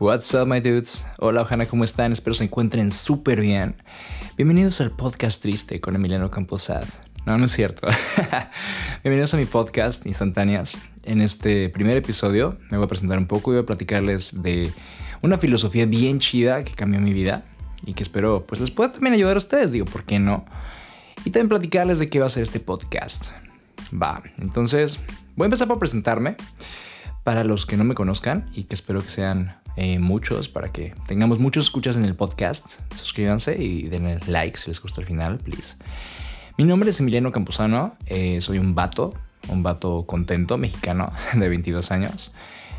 What's up, my dudes? Hola, Ojana, ¿cómo están? Espero se encuentren súper bien. Bienvenidos al podcast triste con Emiliano Camposad. No, no es cierto. Bienvenidos a mi podcast Instantáneas. En este primer episodio me voy a presentar un poco y voy a platicarles de una filosofía bien chida que cambió mi vida y que espero pues les pueda también ayudar a ustedes, digo, ¿por qué no? Y también platicarles de qué va a ser este podcast. Va, entonces voy a empezar por presentarme para los que no me conozcan y que espero que sean eh, muchos para que tengamos muchos escuchas en el podcast. Suscríbanse y denle like si les gusta el final, please. Mi nombre es Emiliano Campuzano, eh, soy un vato, un vato contento mexicano de 22 años.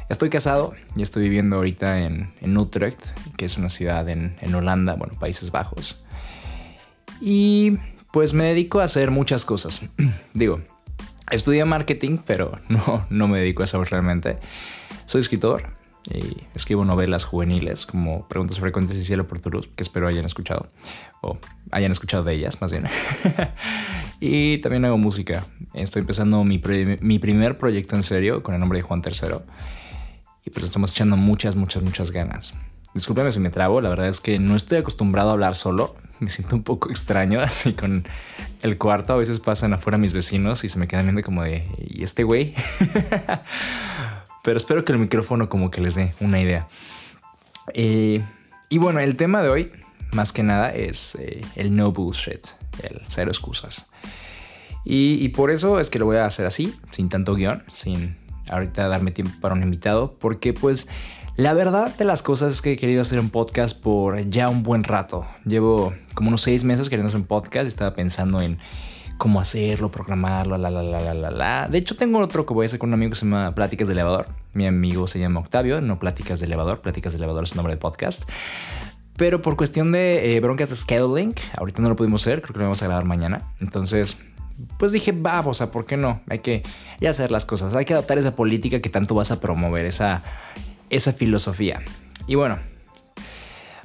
Estoy casado y estoy viviendo ahorita en, en Utrecht, que es una ciudad en, en Holanda, bueno, Países Bajos. Y pues me dedico a hacer muchas cosas. Digo, estudié marketing, pero no, no me dedico a eso realmente. Soy escritor, y escribo novelas juveniles como Preguntas Frecuentes y Cielo por tu Luz, que espero hayan escuchado, o hayan escuchado de ellas más bien. y también hago música. Estoy empezando mi, mi, primer proyecto en serio con el nombre de Juan III. Y pues estamos echando muchas, muchas, muchas ganas. Discúlpeme si me trabo, la verdad es que no estoy acostumbrado a hablar solo. Me siento un poco extraño, así con el cuarto. A veces pasan afuera mis vecinos y se me quedan viendo como de, ¿y este güey? pero espero que el micrófono como que les dé una idea. Eh, y bueno, el tema de hoy, más que nada, es eh, el no bullshit, el cero excusas. Y, por eso es que lo voy a hacer así, sin tanto guion, sin ahorita darme tiempo para un invitado, porque pues la verdad de las cosas es que he querido hacer un podcast por ya un buen rato. Llevo como unos seis meses queriendo hacer un podcast y estaba pensando en cómo hacerlo, programarlo, la, la, la, la, la, De hecho, tengo otro que voy a hacer con un amigo que se llama Pláticas de Elevador. Mi amigo se llama Octavio, no Pláticas de Elevador. Pláticas de Elevador es el nombre del podcast. Pero por cuestión de eh, broncas de scheduling, ahorita no lo pudimos hacer, creo que lo vamos a grabar mañana. Entonces, pues dije, vamos, a ¿por qué no? Hay que hacer las cosas, hay que adaptar esa política que tanto vas a promover, esa, esa filosofía. Y bueno,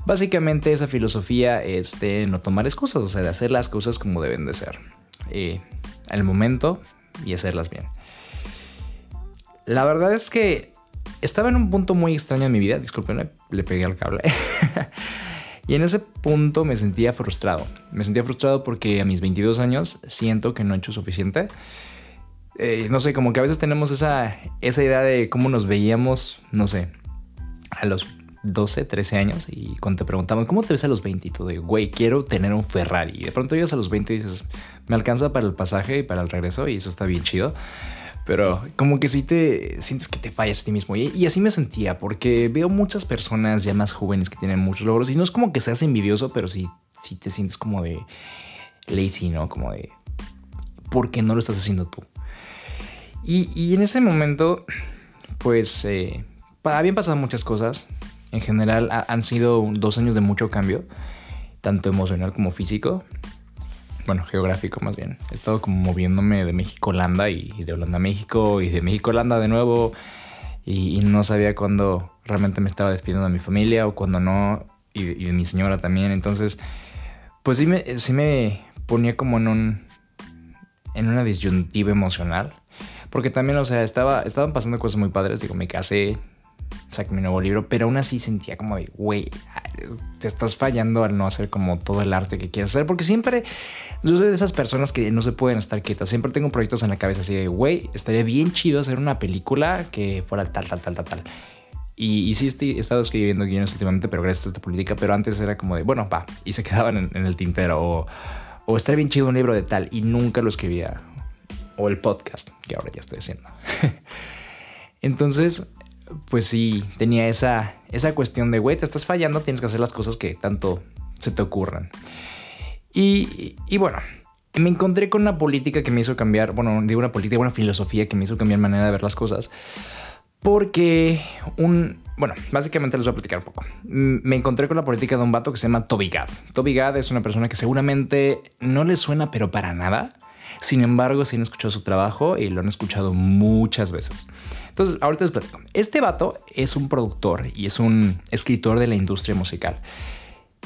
básicamente esa filosofía es de no tomar excusas, o sea, de hacer las cosas como deben de ser eh, al momento y hacerlas bien. La verdad es que estaba en un punto muy extraño en mi vida, disculpen, le pegué al cable. y en ese punto me sentía frustrado. Me sentía frustrado porque a mis 22 años siento que no he hecho suficiente. Eh, no sé, como que a veces tenemos esa, esa idea de cómo nos veíamos, no sé, a los 12, 13 años y cuando te preguntamos, ¿cómo te ves a los 20? Y tú de, güey, quiero tener un Ferrari. Y de pronto llegas a los 20 y dices, me alcanza para el pasaje y para el regreso y eso está bien chido. Pero como que sí te sientes que te fallas a ti mismo. Y, así me sentía porque veo muchas personas ya más jóvenes que tienen muchos logros y no es como que seas envidioso, pero sí, sí te sientes como de lazy, ¿no? Como de, ¿por qué no lo estás haciendo tú? Y, en ese momento, pues, eh, habían pasado muchas cosas en general han sido dos años de mucho cambio, tanto emocional como físico. Bueno, geográfico más bien. He estado como moviéndome de México a Holanda y, de Holanda a México y de México a Holanda de nuevo. Y, no sabía cuándo realmente me estaba despidiendo de mi familia o cuándo no. Y, de mi señora también. Entonces, pues sí me, sí me ponía como en un. en una disyuntiva emocional. Porque también, o sea, estaba, estaban pasando cosas muy padres. Digo, me casé, saqué mi nuevo libro, pero aún así sentía como de, güey, te estás fallando al no hacer como todo el arte que quieres hacer, porque siempre yo soy de esas personas que no se pueden estar quietas, siempre tengo proyectos en la cabeza así de, güey, estaría bien chido hacer una película que fuera tal, tal, tal, tal, tal. Y, sí estoy, he estado escribiendo guiones últimamente, pero gracias a esta política, pero antes era como de, bueno, va, y se quedaban en, en el tintero, o, o estaría bien chido un libro de tal, y nunca lo escribía, o el podcast, que ahora ya estoy haciendo. Entonces, pues sí, tenía esa, esa cuestión de, güey, te estás fallando, tienes que hacer las cosas que tanto se te ocurran. Y, y, bueno, me encontré con una política que me hizo cambiar, bueno, digo una política, una filosofía que me hizo cambiar manera de ver las cosas. Porque un, bueno, básicamente les voy a platicar un poco. Me encontré con la política de un vato que se llama Toby Gad. Toby Gad es una persona que seguramente no le suena, pero para nada. Sin embargo, sí han escuchado su trabajo y lo han escuchado muchas veces. Entonces, ahorita les platico. Este vato es un productor y es un escritor de la industria musical.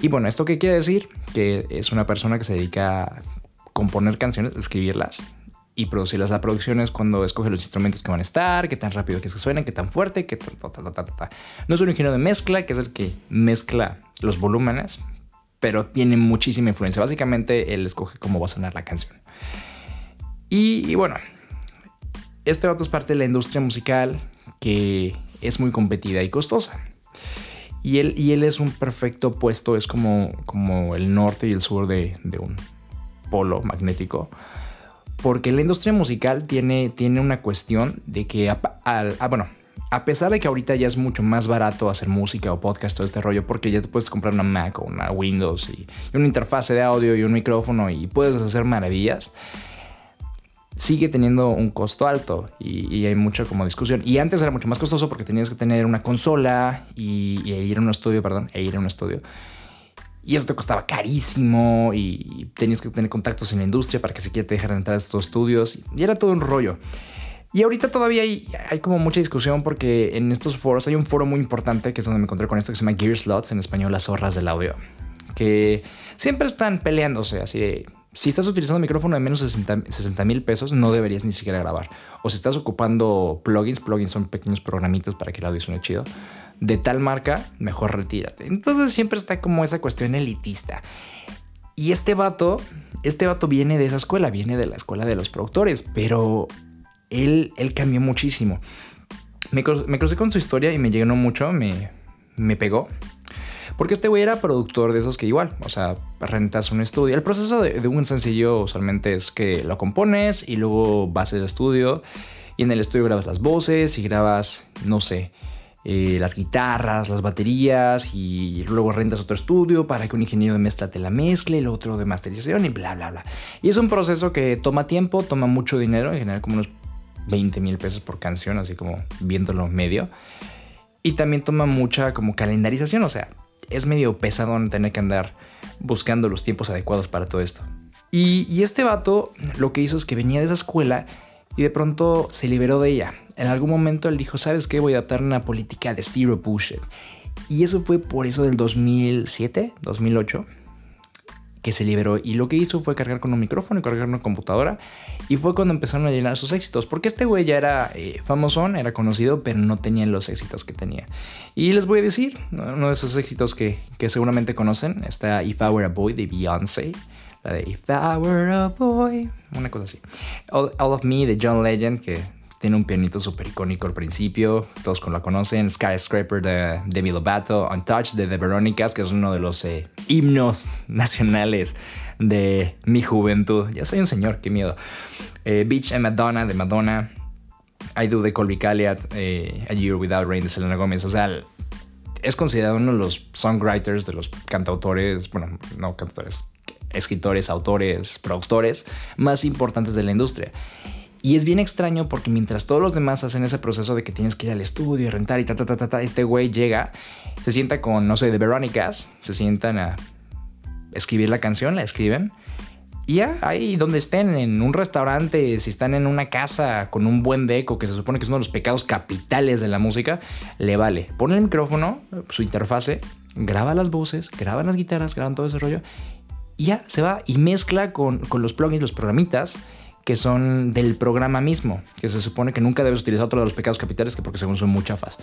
Y bueno, ¿esto qué quiere decir? Que es una persona que se dedica a componer canciones, escribirlas y producirlas. La producción es cuando escoge los instrumentos que van a estar, qué tan rápido que se suenan, qué tan fuerte, qué tan... No es un ingeniero de mezcla, que es el que mezcla los volúmenes, pero tiene muchísima influencia. Básicamente él escoge cómo va a sonar la canción. Y, bueno, este vato es parte de la industria musical que es muy competida y costosa. Y él, y él es un perfecto opuesto, es como, como el norte y el sur de, un polo magnético porque la industria musical tiene, tiene una cuestión de que, ah, bueno, a pesar de que ahorita ya es mucho más barato hacer música o podcast, todo este rollo, porque ya te puedes comprar una Mac o una Windows y, una interfase de audio y un micrófono y puedes hacer maravillas, sigue teniendo un costo alto y, hay mucha como discusión. Y antes era mucho más costoso porque tenías que tener una consola y, y ir a un estudio, perdón, e ir a un estudio. Y eso te costaba carísimo y tenías que tener contactos en la industria para que se te dejaran entrar a estos estudios. Y era todo un rollo. Y ahorita todavía hay, hay, como mucha discusión porque en estos foros hay un foro muy importante que es donde me encontré con esto que se llama Gear Slots, en español las zorras del audio, que siempre están peleándose así de... Si estás utilizando micrófono de menos de 60 mil pesos, no deberías ni siquiera grabar. O si estás ocupando plugins, plugins son pequeños programitas para que el audio suene chido de tal marca, mejor retírate. Entonces siempre está como esa cuestión elitista. Y este vato, este vato viene de esa escuela, viene de la escuela de los productores, pero él, él cambió muchísimo. Me, crucé con su historia y me llenó mucho, me, me pegó. Porque este güey era productor de esos que igual, o sea, rentas un estudio. El proceso de, de, un sencillo usualmente es que lo compones y luego vas al estudio y en el estudio grabas las voces y grabas, no sé, eh, las guitarras, las baterías y luego rentas otro estudio para que un ingeniero de mezcla te la mezcle, el otro de masterización y bla, bla, bla. Y es un proceso que toma tiempo, toma mucho dinero, en general como unos 20 mil pesos por canción, así como viéndolo medio. Y también toma mucha como calendarización, o sea, es medio pesado tener que andar buscando los tiempos adecuados para todo esto. Y, y este vato lo que hizo es que venía de esa escuela y de pronto se liberó de ella. En algún momento él dijo, ¿sabes qué? Voy a adaptar una política de zero bullshit. Y eso fue por eso del 2007, 2008, que se liberó. Y lo que hizo fue cargar con un micrófono y cargar una computadora. Y fue cuando empezaron a llenar sus éxitos. Porque este güey ya era eh, famosón, era conocido, pero no tenía los éxitos que tenía. Y les voy a decir, uno de esos éxitos que, que seguramente conocen, está If I Were a Boy de Beyoncé. La de If I Were a Boy. Una cosa así. All, of Me de John Legend, que tiene un pianito súper icónico al principio. Todos la conocen. Skyscraper de Demi Lovato. Untouched de The Veronicas, que es uno de los eh, himnos nacionales de mi juventud. Ya soy un señor, qué miedo. Eh, Beach and Madonna de Madonna. I Do de Colby Calliot. Eh, a Year Without Rain de Selena Gomez. O sea, es considerado uno de los songwriters, de los cantautores, bueno, no cantautores, escritores, autores, productores más importantes de la industria. Y es bien extraño porque mientras todos los demás hacen ese proceso de que tienes que ir al estudio rentar y ta, ta, ta, ta, este güey llega, se sienta con, no sé, de Veronicas, se sientan a escribir la canción, la escriben. Y ya, ahí donde estén, en un restaurante, si están en una casa con un buen deco, que se supone que es uno de los pecados capitales de la música, le vale. Pone el micrófono, su interfase, graba las voces, graba las guitarras, graban todo ese rollo y ya se va y mezcla con, los plugins, los programitas que son del programa mismo, que se supone que nunca debes utilizar otro de los pecados capitales, que porque según son muy chafas.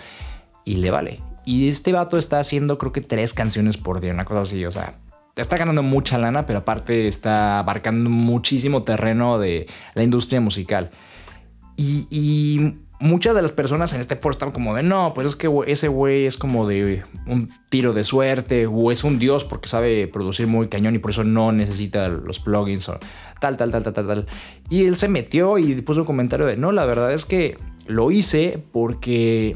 Y le vale. Y este vato está haciendo creo que tres canciones por día, una cosa así, o sea, está ganando mucha lana, pero aparte está abarcando muchísimo terreno de la industria musical. Y, y muchas de las personas en este foro están como de no, pues es que ese güey es como de un tiro de suerte o es un dios porque sabe producir muy cañón y por eso no necesita los plugins o tal, tal, tal, tal, tal, tal. Y él se metió y puso un comentario de no, la verdad es que lo hice porque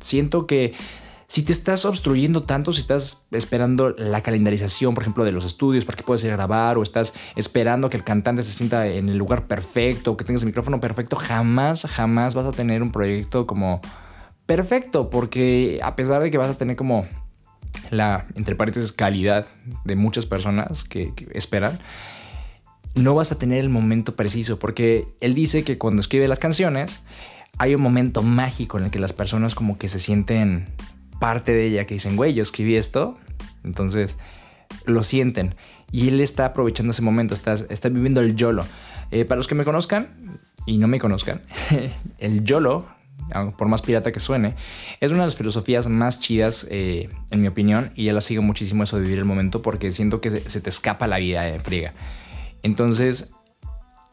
siento que si te estás obstruyendo tanto, si estás esperando la calendarización, por ejemplo, de los estudios para que puedas ir a grabar, o estás esperando que el cantante se sienta en el lugar perfecto, que tengas el micrófono perfecto, jamás, jamás vas a tener un proyecto como perfecto, porque a pesar de que vas a tener como la, entre paréntesis, calidad de muchas personas que, que esperan, no vas a tener el momento preciso, porque él dice que cuando escribe las canciones, hay un momento mágico en el que las personas como que se sienten parte de ella que dicen, güey, yo escribí esto, entonces lo sienten. Y él está aprovechando ese momento, está, está viviendo el YOLO. Eh, para los que me conozcan y no me conozcan, el YOLO, por más pirata que suene, es una de las filosofías más chidas, eh, en mi opinión, y ya la sigo muchísimo eso de vivir el momento porque siento que se, te escapa la vida en friega. Entonces,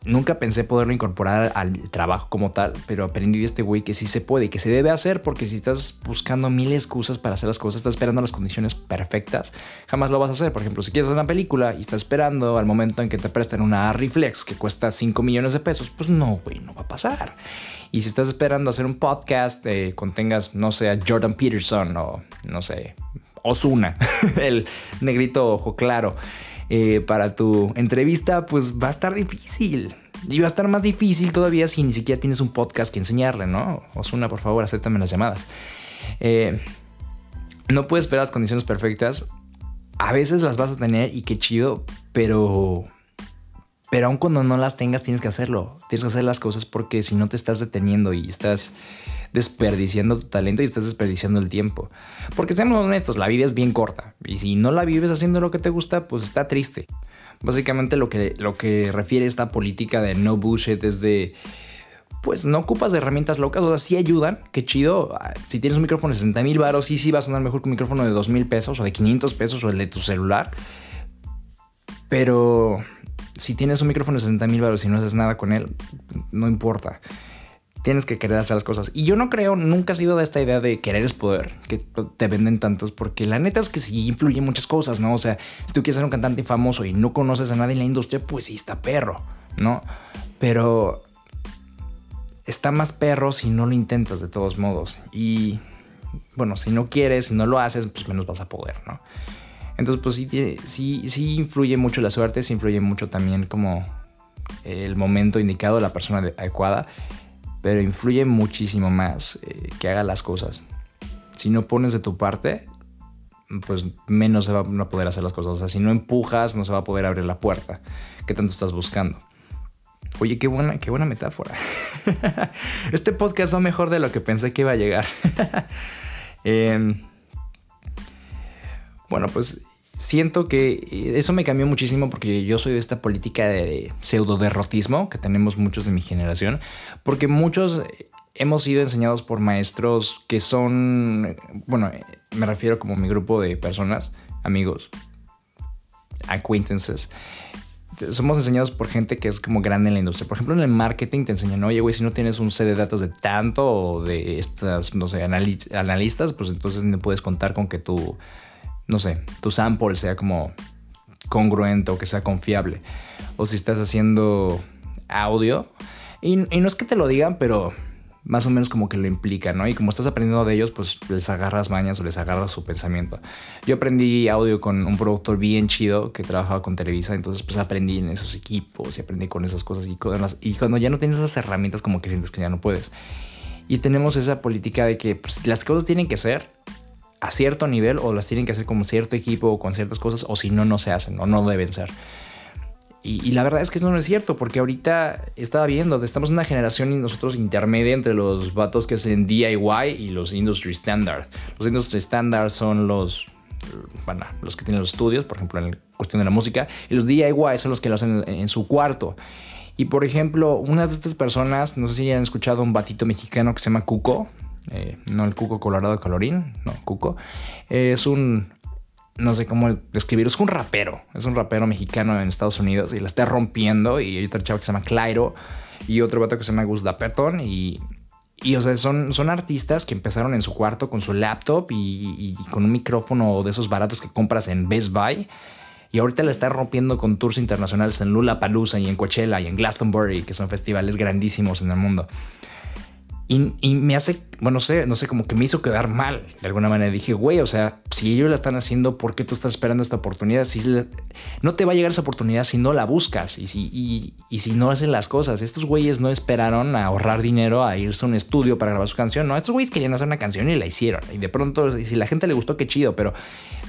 Nunca pensé poderlo incorporar al trabajo como tal, pero aprendí de este güey que sí se puede y que se debe hacer porque si estás buscando mil excusas para hacer las cosas, estás esperando las condiciones perfectas, jamás lo vas a hacer. Por ejemplo, si quieres hacer una película y estás esperando al momento en que te presten una Reflex que cuesta 5 millones de pesos, pues no, güey, no va a pasar. Y si estás esperando hacer un podcast, eh, contengas, no sé, a Jordan Peterson o no sé, Osuna, el negrito ojo claro. Eh, para tu entrevista, pues va a estar difícil. Y va a estar más difícil todavía si ni siquiera tienes un podcast que enseñarle, ¿no? Osuna, por favor, acéptame las llamadas. Eh, no puedes esperar las condiciones perfectas. A veces las vas a tener y qué chido, pero pero aun cuando no las tengas, tienes que hacerlo. Tienes que hacer las cosas porque si no te estás deteniendo y estás desperdiciando tu talento y estás desperdiciando el tiempo. Porque seamos honestos, la vida es bien corta. Y si no la vives haciendo lo que te gusta, pues está triste. Básicamente lo que, lo que refiere esta política de no bullshit es de pues no ocupas de herramientas locas, o sea, sí ayudan, qué chido. Si tienes un micrófono de 60 mil baros, sí, sí va a sonar mejor que un micrófono de 2 mil pesos o de 500 pesos o el de tu celular. Pero si tienes un micrófono de 60 mil baros y no haces nada con él, no importa. Tienes que querer hacer las cosas. Y yo no creo, nunca he sido de esta idea de querer es poder, que te venden tantos, porque la neta es que sí influye muchas cosas, ¿no? O sea, si tú quieres ser un cantante famoso y no conoces a nadie en la industria, pues sí está perro, ¿no? Pero está más perro si no lo intentas de todos modos. Y bueno, si no quieres, si no lo haces, pues menos vas a poder, ¿no? Entonces, pues sí, sí, sí influye mucho la suerte, sí influye mucho también como el momento indicado, la persona adecuada, pero influye muchísimo más eh, que haga las cosas. Si no pones de tu parte, pues menos se va a poder hacer las cosas. O sea, si no empujas, no se va a poder abrir la puerta que tanto estás buscando. Oye, qué buena, qué buena metáfora. este podcast va mejor de lo que pensé que iba a llegar. Em, bueno, pues siento que eh, eso me cambió muchísimo porque yo soy de esta política de pseudo derrotismo que tenemos muchos de mi generación, porque muchos eh, hemos sido enseñados por maestros que son, bueno, me refiero como mi grupo de personas, amigos, acquaintances. Somos enseñados por gente que es como grande en la industria. Por ejemplo, en el marketing te enseñan, oye, güey, si no tienes un set de datos de tanto o de estas, no sé, analistas, pues entonces no puedes contar con que tu no sé, tu sample sea como congruente o que sea confiable. O si estás haciendo audio. Y, no es que te lo digan, pero más o menos como que lo implica, ¿no? Y como estás aprendiendo de ellos, pues les agarras mañas o les agarras su pensamiento. Yo aprendí audio con un productor bien chido que trabajaba con Televisa, entonces pues aprendí en esos equipos y aprendí con esas cosas y, y cuando ya no tienes esas herramientas como que sientes que ya no puedes. Y tenemos esa política de que pues, las cosas tienen que ser a cierto nivel o las tienen que hacer como cierto equipo o con ciertas cosas o si no, no se hacen o no deben ser. Y, la verdad es que eso no es cierto, porque ahorita estaba viendo, estamos en una generación y nosotros intermedia entre los vatos que hacen DIY y los Industry Standard. Los Industry Standard son los, bueno, los que tienen los estudios, por ejemplo, en cuestión de la música, y los DIY son los que lo hacen en, en su cuarto. Y por ejemplo, una de estas personas, no sé si han escuchado un batito mexicano que se llama Cuco, eh, no el Cuco Colorado Colorín, no, Cuco, es un, no sé cómo describirlo, es un rapero, es un rapero mexicano en Estados Unidos y la está rompiendo y hay otro chavo que se llama Clairo y otro vato que se llama Gus Dapperton y, y o sea, son, son artistas que empezaron en su cuarto con su laptop y, con un micrófono de esos baratos que compras en Best Buy. Y ahorita la está rompiendo con tours internacionales en Lula Palusa y en Coachella y en Glastonbury, que son festivales grandísimos en el mundo. Y, me hace, bueno, no sé, no sé, como que me hizo quedar mal de alguna manera. Dije, güey, o sea, si ellos la están haciendo, ¿por qué tú estás esperando esta oportunidad? Si no te va a llegar esa oportunidad si no la buscas y si, y, si no hacen las cosas. Estos güeyes no esperaron a ahorrar dinero a irse a un estudio para grabar su canción. No, estos güeyes querían hacer una canción y la hicieron. Y de pronto, si la gente le gustó, qué chido, pero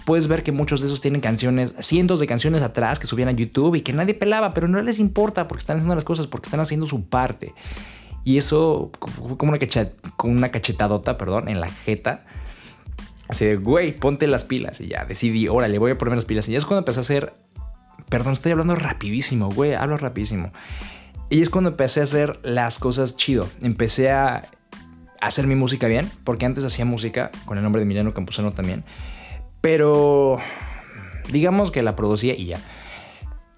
puedes ver que muchos de esos tienen canciones, cientos de canciones atrás que subían a YouTube y que nadie pelaba, pero no les importa porque están haciendo las cosas, porque están haciendo su parte. Y eso fue como una, cachetadota, perdón, en la jeta. Así de, güey, ponte las pilas. Y ya decidí, órale, voy a ponerme las pilas. Y ya es cuando empecé a hacer. Perdón, estoy hablando rapidísimo, güey, hablo rapidísimo. Y es cuando empecé a hacer las cosas chido. Empecé a hacer mi música bien, porque antes hacía música con el nombre de Emiliano Campuzano también. Pero digamos que la producía y ya.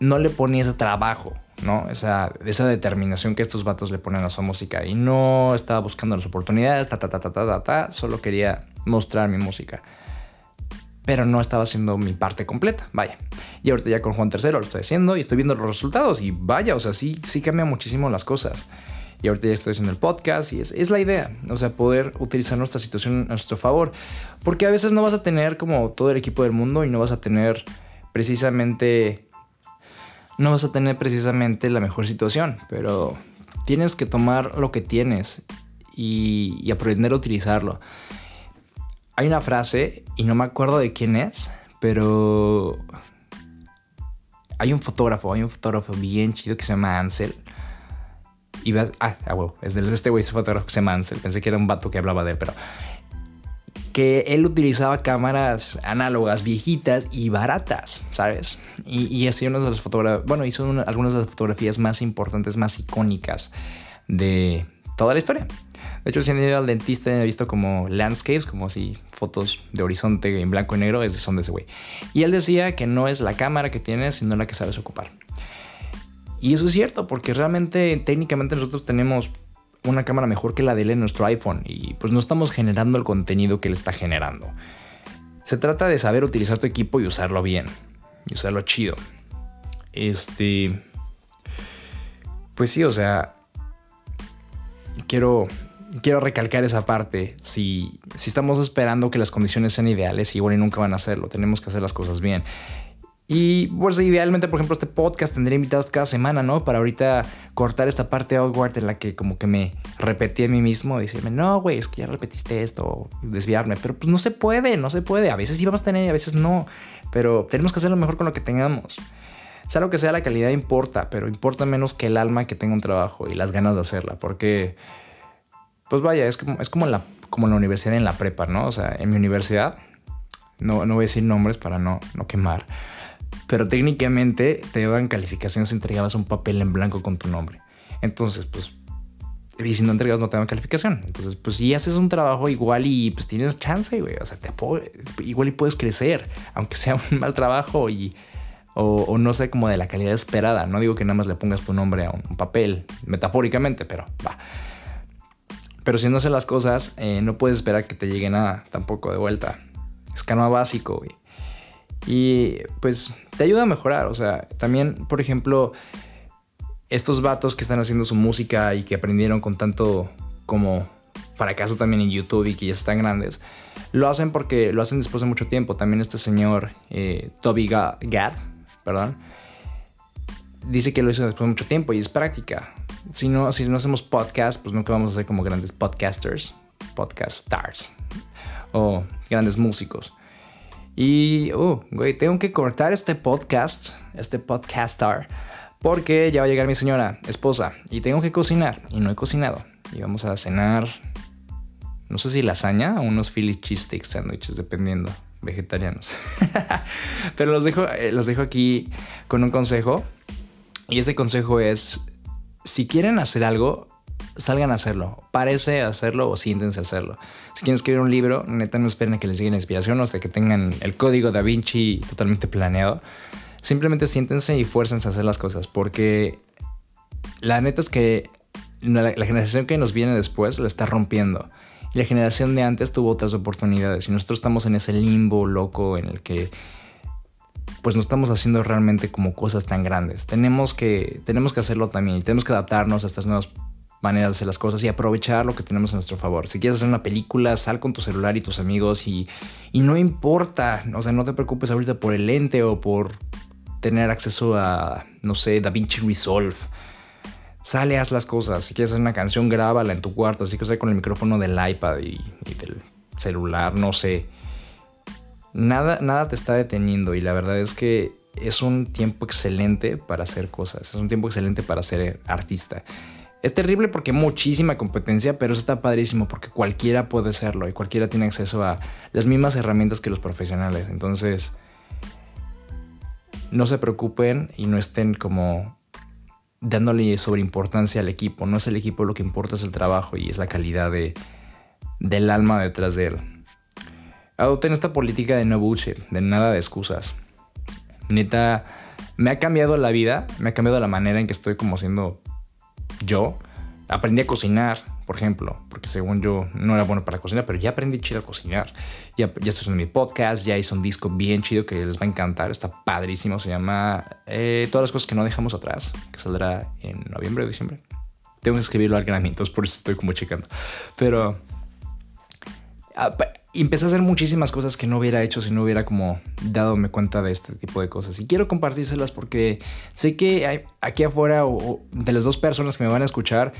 No le ponía ese trabajo, ¿no? Esa, esa determinación que estos vatos le ponen a su música. Y no estaba buscando las oportunidades, ta, ta, ta, ta, ta, ta, ta. Solo quería mostrar mi música. Pero no estaba haciendo mi parte completa, vaya. Y ahorita ya con Juan III lo estoy haciendo y estoy viendo los resultados. Y vaya, o sea, sí, sí cambia muchísimo las cosas. Y ahorita ya estoy haciendo el podcast y es, es, la idea, o sea, poder utilizar nuestra situación a nuestro favor. Porque a veces no vas a tener como todo el equipo del mundo y no vas a tener precisamente... No vas a tener precisamente la mejor situación, pero tienes que tomar lo que tienes y, y aprender a utilizarlo. Hay una frase, y no me acuerdo de quién es, pero hay un fotógrafo, hay un fotógrafo bien chido que se llama Ansel. Y vas, ah, ah, huevo, es de este güey, ese fotógrafo que se llama Ansel. Pensé que era un vato que hablaba de él, pero que él utilizaba cámaras análogas viejitas y baratas, ¿sabes? Y, y hacía unas de las fotografías, bueno, hizo algunas de las fotografías más importantes, más icónicas de toda la historia. De hecho, si han ido al dentista he visto como landscapes, como así fotos de horizonte en blanco y negro, es, son de ese güey. Y él decía que no es la cámara que tienes, sino la que sabes ocupar. Y eso es cierto, porque realmente técnicamente nosotros tenemos una cámara mejor que la de él en nuestro iPhone y pues no estamos generando el contenido que él está generando. Se trata de saber utilizar tu equipo y usarlo bien, y usarlo chido. Este... Pues sí, o sea, quiero quiero recalcar esa parte. Si, si estamos esperando que las condiciones sean ideales, igual y nunca van a hacerlo. Tenemos que hacer las cosas bien. Y pues idealmente, por ejemplo, este podcast tendría invitados cada semana, ¿no? Para ahorita cortar esta parte awkward en la que como que me repetí a mí mismo y decirme, no, güey, es que ya repetiste esto, desviarme. Pero pues no se puede, no se puede. A veces sí vamos a tener y a veces no. Pero tenemos que hacerlo mejor con lo que tengamos. Sea lo que sea, la calidad importa, pero importa menos que el alma que tenga un trabajo y las ganas de hacerla. Porque pues vaya, es como, es como, la, como la universidad en la prepa, ¿no? O sea, en mi universidad, no, no voy a decir nombres para no, no quemar, pero técnicamente te daban calificaciones, entregabas un papel en blanco con tu nombre. Entonces, pues, si no entregas no te dan calificación. Entonces, pues si haces un trabajo igual y pues tienes chance, güey. O sea, te igual y puedes crecer, aunque sea un mal trabajo y... O, no sé, como de la calidad esperada. No digo que nada más le pongas tu nombre a un papel, metafóricamente, pero va. Pero si no haces las cosas, eh, no puedes esperar que te llegue nada tampoco de vuelta. Es canoa básico, güey. Y pues te ayuda a mejorar. O sea, también, por ejemplo, estos vatos que están haciendo su música y que aprendieron con tanto como fracaso también en YouTube y que ya están grandes, lo hacen porque lo hacen después de mucho tiempo. También este señor, eh, Toby Gad, perdón, dice que lo hizo después de mucho tiempo y es práctica si no, si no hacemos podcast, pues nunca vamos a ser como grandes podcasters, podcast stars o grandes músicos. Y, oh, güey, tengo que cortar este podcast, este podcastar, porque ya va a llegar mi señora esposa y tengo que cocinar y no he cocinado. Y vamos a cenar, no sé si lasaña o unos Philly cheesesteak sándwiches, dependiendo, vegetarianos. Pero los dejo, eh, los dejo aquí con un consejo. Y este consejo es si quieren hacer algo, salgan a hacerlo. Parece hacerlo o siéntense a hacerlo. Si quieren escribir un libro, neta no esperen a que les llegue la inspiración o hasta que tengan el código da Vinci totalmente planeado. Simplemente siéntense y fuércense a hacer las cosas. Porque la neta es que la, generación que nos viene después la está rompiendo. Y la generación de antes tuvo otras oportunidades. Y nosotros estamos en ese limbo loco en el que pues no estamos haciendo realmente como cosas tan grandes. Tenemos que, tenemos que hacerlo también y tenemos que adaptarnos a estas nuevas maneras de hacer las cosas y aprovechar lo que tenemos a nuestro favor. Si quieres hacer una película, sal con tu celular y tus amigos y, y no importa, o sea, no te preocupes ahorita por el lente o por tener acceso a, no sé, DaVinci Resolve. Sale, haz las cosas. Si quieres hacer una canción, grábala en tu cuarto, así que sea con el micrófono del iPad y, y del celular, no sé nada, nada te está deteniendo y la verdad es que es un tiempo excelente para hacer cosas, es un tiempo excelente para ser artista. Es terrible porque hay muchísima competencia, pero eso está padrísimo porque cualquiera puede serlo y cualquiera tiene acceso a las mismas herramientas que los profesionales. Entonces, no se preocupen y no estén como dándole sobre importancia al equipo. No es el equipo lo que importa, es el trabajo y es la calidad de, del alma detrás de él. Adopten esta política de no bullshit, de nada de excusas. Neta, me ha cambiado la vida, me ha cambiado la manera en que estoy como siendo yo aprendí a cocinar, por ejemplo, porque según yo no era bueno para cocinar, pero ya aprendí chido a cocinar. Ya, ya estoy haciendo mi podcast, ya hice un disco bien chido que les va a encantar, está padrísimo, se llama eh, Todas las cosas que no dejamos atrás, que saldrá en noviembre o diciembre. Tengo que escribirlo al granamiento, por eso estoy como checando. Pero empecé a hacer muchísimas cosas que no hubiera hecho si no hubiera como dadome cuenta de este tipo de cosas. Y quiero compartírselas porque sé que hay, aquí afuera o, de las dos personas que me van a escuchar,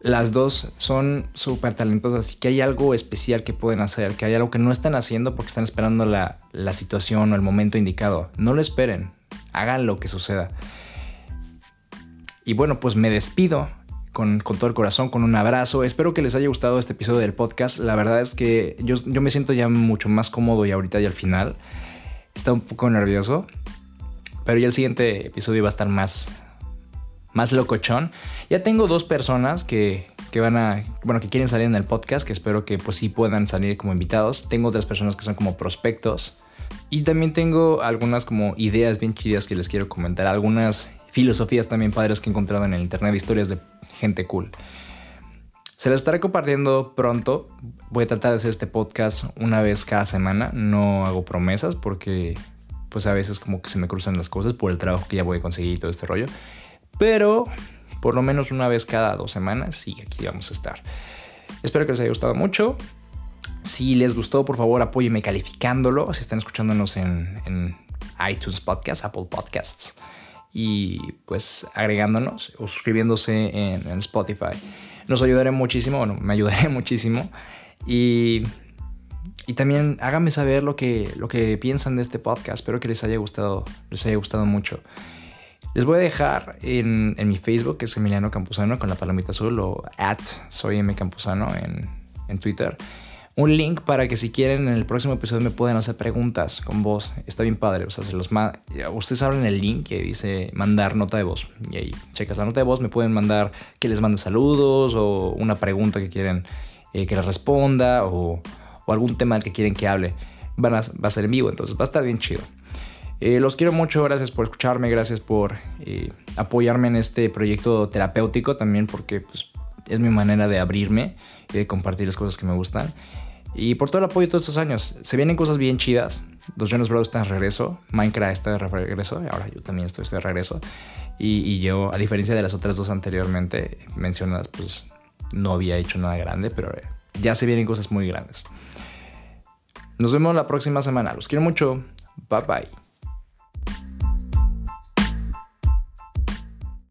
las dos son súper talentosas y que hay algo especial que pueden hacer, que hay algo que no están haciendo porque están esperando la, la situación o el momento indicado. No lo esperen, hagan lo que suceda. Y bueno, pues me despido con, todo el corazón, con un abrazo. Espero que les haya gustado este episodio del podcast. La verdad es que yo, yo me siento ya mucho más cómodo y ahorita y al final. Está un poco nervioso. Pero ya el siguiente episodio va a estar más, más locochón. Ya tengo dos personas que, que, van a, bueno, que quieren salir en el podcast, que espero que pues sí puedan salir como invitados. Tengo otras personas que son como prospectos. Y también tengo algunas como ideas bien chidas que les quiero comentar. Algunas filosofías también padres que he encontrado en el internet, historias de gente cool. Se las estaré compartiendo pronto. Voy a tratar de hacer este podcast una vez cada semana. No hago promesas porque pues a veces como que se me cruzan las cosas por el trabajo que ya voy a conseguir y todo este rollo. Pero por lo menos una vez cada dos semanas sí, aquí vamos a estar. Espero que les haya gustado mucho. Si les gustó, por favor, apóyenme calificándolo. Si están escuchándonos en, en iTunes Podcast, Apple Podcasts y pues agregándonos o suscribiéndose en, Spotify. Nos ayudaré muchísimo, bueno, me ayudaré muchísimo. Y, y también háganme saber lo que, lo que piensan de este podcast. Espero que les haya gustado, les haya gustado mucho. Les voy a dejar en, en mi Facebook, que es Emiliano Campuzano, con la palomita azul, o at soy M Campuzano en, en Twitter un link para que si quieren en el próximo episodio me puedan hacer preguntas con voz. Está bien padre. O sea, se los ustedes abren el link que dice mandar nota de voz. Y ahí checas la nota de voz. Me pueden mandar que les mande saludos o una pregunta que quieren eh, que les responda o, algún tema que quieren que hable. Van a, va a ser en vivo, entonces va a estar bien chido. Eh, los quiero mucho, gracias por escucharme, gracias por eh, apoyarme en este proyecto terapéutico también porque pues, es mi manera de abrirme y de compartir las cosas que me gustan. Y por todo el apoyo todos estos años. Se vienen cosas bien chidas. Los Jonas Brothers están de regreso. Minecraft está de regreso. Ahora yo también estoy, de regreso. Y, yo, a diferencia de las otras dos anteriormente mencionadas, pues no había hecho nada grande, pero ya se vienen cosas muy grandes. Nos vemos la próxima semana. Los quiero mucho. Bye bye.